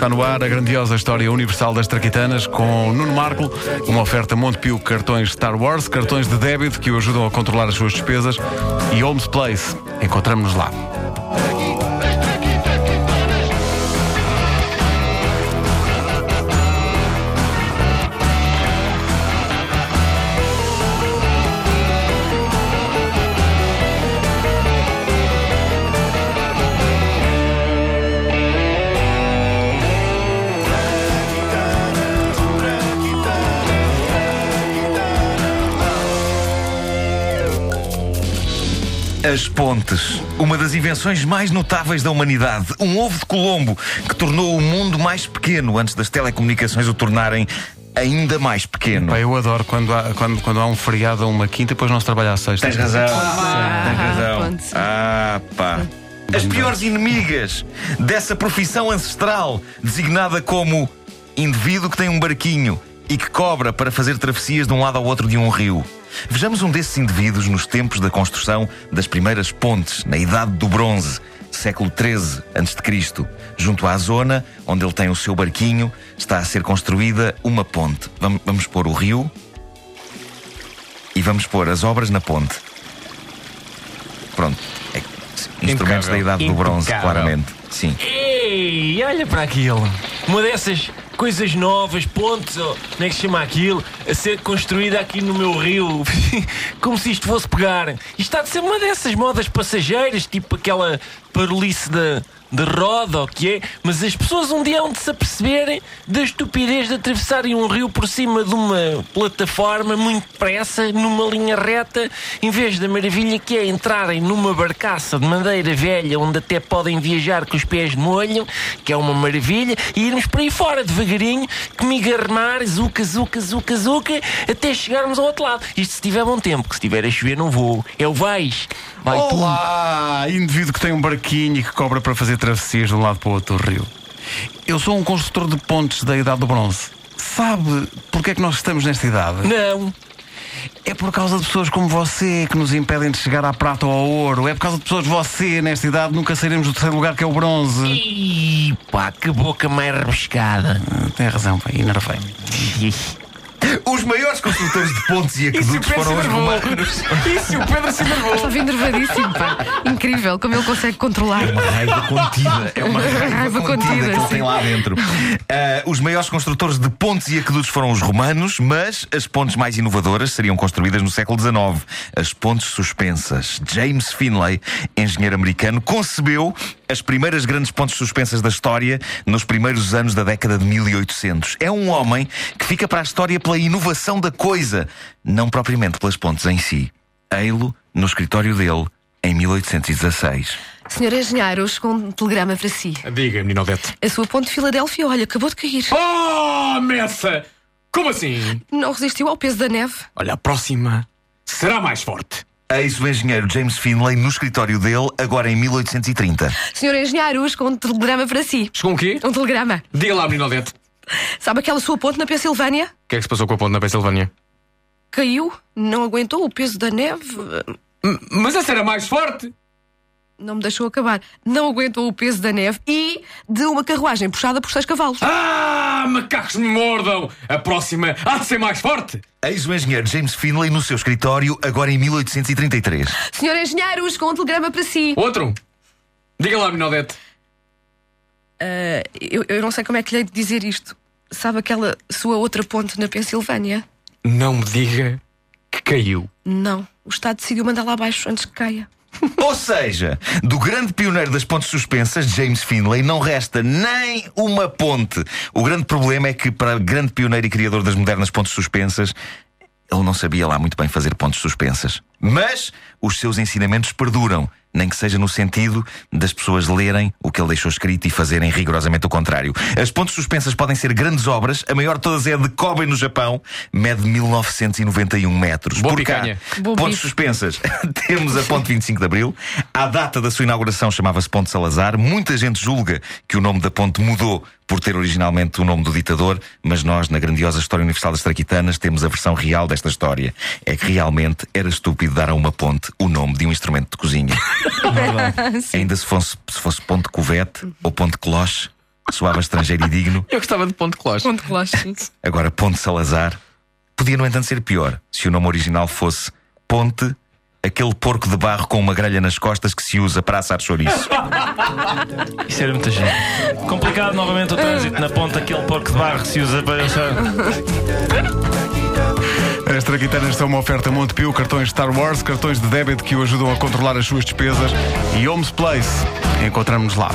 Está no ar a grandiosa história universal das traquitanas com Nuno Marco, uma oferta Montepio cartões Star Wars, cartões de débito que o ajudam a controlar as suas despesas e Holmes Place. Encontramos-nos lá. As pontes, uma das invenções mais notáveis da humanidade. Um ovo de Colombo que tornou o mundo mais pequeno antes das telecomunicações o tornarem ainda mais pequeno. Pá, eu adoro quando há, quando, quando há um feriado ou uma quinta e depois não se trabalha à sexta. Tens razão. Tens Ah, razão. Ah, pá. As piores inimigas dessa profissão ancestral, designada como indivíduo que tem um barquinho e que cobra para fazer travessias de um lado ao outro de um rio. Vejamos um desses indivíduos nos tempos da construção das primeiras pontes, na Idade do Bronze, século XIII a.C. Junto à zona onde ele tem o seu barquinho, está a ser construída uma ponte. Vamos, vamos pôr o rio e vamos pôr as obras na ponte. Pronto. É, instrumentos da Idade do Bronze, claramente. Sim. Ei, olha para aquilo. Uma dessas coisas novas, pontes, ou como é que se chama aquilo, a ser construída aqui no meu rio. Como se isto fosse pegar. Isto está de ser uma dessas modas passageiras, tipo aquela parolice da. De roda, ou que é, mas as pessoas um dia hão de se aperceberem da estupidez de atravessarem um rio por cima de uma plataforma muito depressa, numa linha reta, em vez da maravilha que é entrarem numa barcaça de madeira velha, onde até podem viajar com os pés de molho, que é uma maravilha, e irmos por aí fora devagarinho, comigo a remar, zuca, zuca, zuca, zuca, até chegarmos ao outro lado. Isto se tiver bom tempo, que se tiver a chover não vou. É o vais. Vai tu. Olá! Indivíduo que tem um barquinho que cobra para fazer travessias de um lado para o outro do rio. Eu sou um construtor de pontes da Idade do Bronze. Sabe porque é que nós estamos nesta idade? Não. É por causa de pessoas como você que nos impedem de chegar à prata ou ao ouro. É por causa de pessoas de você, nesta idade, nunca sairemos do terceiro lugar que é o bronze. Ih, pá, que boca mais rebuscada. Ah, Tem razão, pai, enervei-me. Os maiores construtores de pontes e aquedutos foram os romanos. Isso, o Pedro se enervou. Está vindo nervadíssimo, pá. Incrível como ele consegue controlar. Uma raiva contida. É uma raiva, Raiva contida, contida, que ele sim. tem lá dentro. Ah, os maiores construtores de pontes e aquedutos foram os romanos, mas as pontes mais inovadoras seriam construídas no século XIX. As pontes suspensas. James Finlay, engenheiro americano, concebeu as primeiras grandes pontes suspensas da história nos primeiros anos da década de 1800. É um homem que fica para a história pela inovação da coisa, não propriamente pelas pontes em si. Ei-lo no escritório dele em 1816. Senhor engenheiro, chegou um telegrama para si. Diga, menino Odete. A sua ponte de Filadélfia, olha, acabou de cair. Oh, Messa! Como assim? Não resistiu ao peso da neve. Olha, a próxima será mais forte. Eis o engenheiro James Finlay no escritório dele, agora em 1830. Senhor engenheiro, chegou um telegrama para si. Chegou um quê? Um telegrama. Diga lá, menino Odete. Sabe aquela sua ponte na Pensilvânia? O que é que se passou com a ponte na Pensilvânia? Caiu, não aguentou o peso da neve. Mas essa era mais forte. Não me deixou acabar. Não aguentou o peso da neve e de uma carruagem puxada por seis cavalos. Ah, macacos me mordam! A próxima há de ser mais forte. Eis o engenheiro James Finlay no seu escritório, agora em 1833. Senhor engenheiro, chegou um telegrama para si. Outro. Diga lá, menino Odete. Ah, eu, eu não sei como é que lhe hei de dizer isto. Sabe aquela sua outra ponte na Pensilvânia? Não me diga que caiu. Não. O Estado decidiu mandar lá abaixo antes que caia. Ou seja, do grande pioneiro das pontes suspensas, James Finlay, não resta nem uma ponte. O grande problema é que, para grande pioneiro e criador das modernas pontes suspensas, ele não sabia lá muito bem fazer pontes suspensas. Mas os seus ensinamentos perduram, nem que seja no sentido das pessoas lerem o que ele deixou escrito e fazerem rigorosamente o contrário. As pontes suspensas podem ser grandes obras, a maior de todas é a de Kobe no Japão, mede 1991 metros. Boa Por cá, picanha. Bom pontes bife. suspensas. Temos a Ponte 25 de Abril. À data da sua inauguração chamava-se Ponte Salazar. Muita gente julga que o nome da ponte mudou por ter originalmente o nome do ditador, mas nós, na grandiosa história universal das Traquitanas, temos a versão real desta história. É que realmente era estúpido dar a uma ponte o nome de um instrumento de cozinha. Ainda se fosse, se fosse ponte covete ou ponte cloche. Soava estrangeiro e digno. Eu gostava de Ponte Cloche. Ponto Cloche, sim. Agora, Ponte Salazar podia, no entanto, ser pior se o nome original fosse Ponte, aquele porco de barro com uma grelha nas costas que se usa para assar chouriço. Isso era muita gente. Complicado novamente o trânsito na ponta, aquele porco de barro que se usa para achar. As traquitanas são uma oferta Montepio, cartões Star Wars, cartões de débito que o ajudam a controlar as suas despesas e Homes Place. Encontramos-nos lá.